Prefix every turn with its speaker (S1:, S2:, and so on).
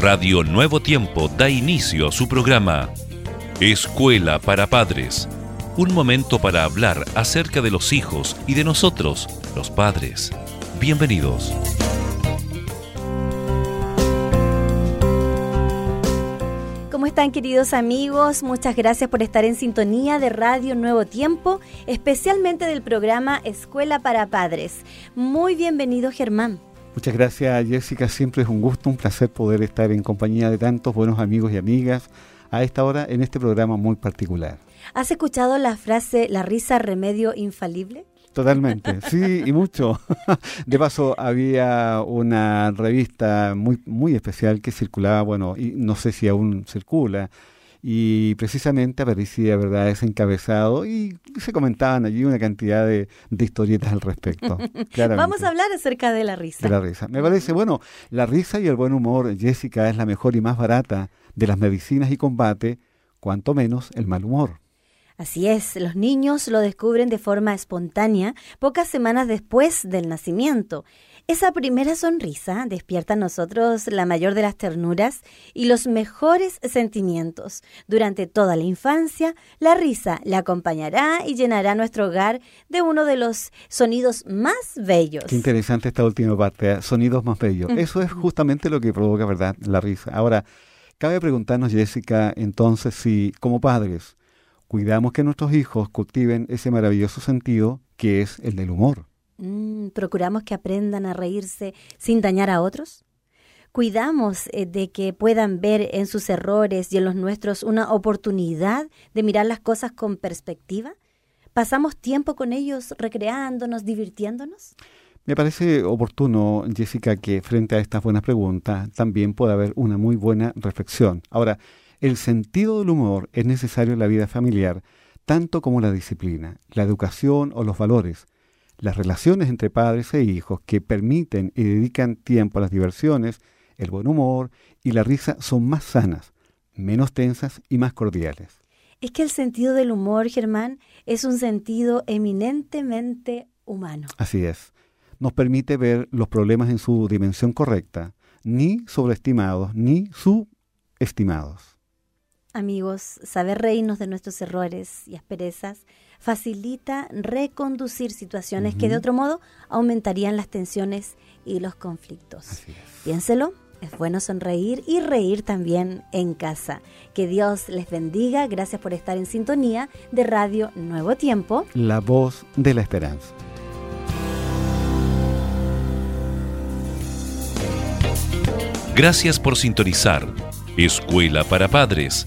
S1: Radio Nuevo Tiempo da inicio a su programa Escuela para Padres. Un momento para hablar acerca de los hijos y de nosotros, los padres. Bienvenidos.
S2: ¿Cómo están queridos amigos? Muchas gracias por estar en sintonía de Radio Nuevo Tiempo, especialmente del programa Escuela para Padres. Muy bienvenido Germán.
S3: Muchas gracias Jessica, siempre es un gusto, un placer poder estar en compañía de tantos buenos amigos y amigas a esta hora en este programa muy particular.
S2: ¿Has escuchado la frase la risa remedio infalible?
S3: Totalmente, sí, y mucho. De paso, había una revista muy, muy especial que circulaba, bueno, y no sé si aún circula, y precisamente aparecía, ¿verdad?, ese encabezado y se comentaban allí una cantidad de, historietas al respecto.
S2: Vamos a hablar acerca de la risa.
S3: De la risa. Me parece, bueno, la risa y el buen humor, Jessica, es la mejor y más barata de las medicinas y combate, cuanto menos el mal humor.
S2: Así es, los niños lo descubren de forma espontánea pocas semanas después del nacimiento. Esa primera sonrisa despierta en nosotros la mayor de las ternuras y los mejores sentimientos. Durante toda la infancia, la risa le acompañará y llenará nuestro hogar de uno de los sonidos más bellos.
S3: Qué interesante esta última parte, ¿eh? sonidos más bellos. Eso es justamente lo que provoca, ¿verdad?, la risa. Ahora, cabe preguntarnos, Jessica, entonces, si como padres, cuidamos que nuestros hijos cultiven ese maravilloso sentido que es el del humor.
S2: Mm, ¿Procuramos que aprendan a reírse sin dañar a otros? ¿Cuidamos eh, de que puedan ver en sus errores y en los nuestros una oportunidad de mirar las cosas con perspectiva? ¿Pasamos tiempo con ellos recreándonos, divirtiéndonos?
S3: Me parece oportuno, Jessica, que frente a estas buenas preguntas también pueda haber una muy buena reflexión. Ahora, el sentido del humor es necesario en la vida familiar, tanto como la disciplina, la educación o los valores. Las relaciones entre padres e hijos que permiten y dedican tiempo a las diversiones, el buen humor y la risa son más sanas, menos tensas y más cordiales.
S2: Es que el sentido del humor, Germán, es un sentido eminentemente humano.
S3: Así es. Nos permite ver los problemas en su dimensión correcta, ni sobreestimados, ni subestimados.
S2: Amigos, saber reírnos de nuestros errores y asperezas facilita reconducir situaciones que de otro modo aumentarían las tensiones y los conflictos. Piénselo, es bueno sonreír y reír también en casa. Que Dios les bendiga. Gracias por estar en sintonía de Radio Nuevo Tiempo.
S3: La voz de la esperanza.
S1: Gracias por sintonizar Escuela para Padres.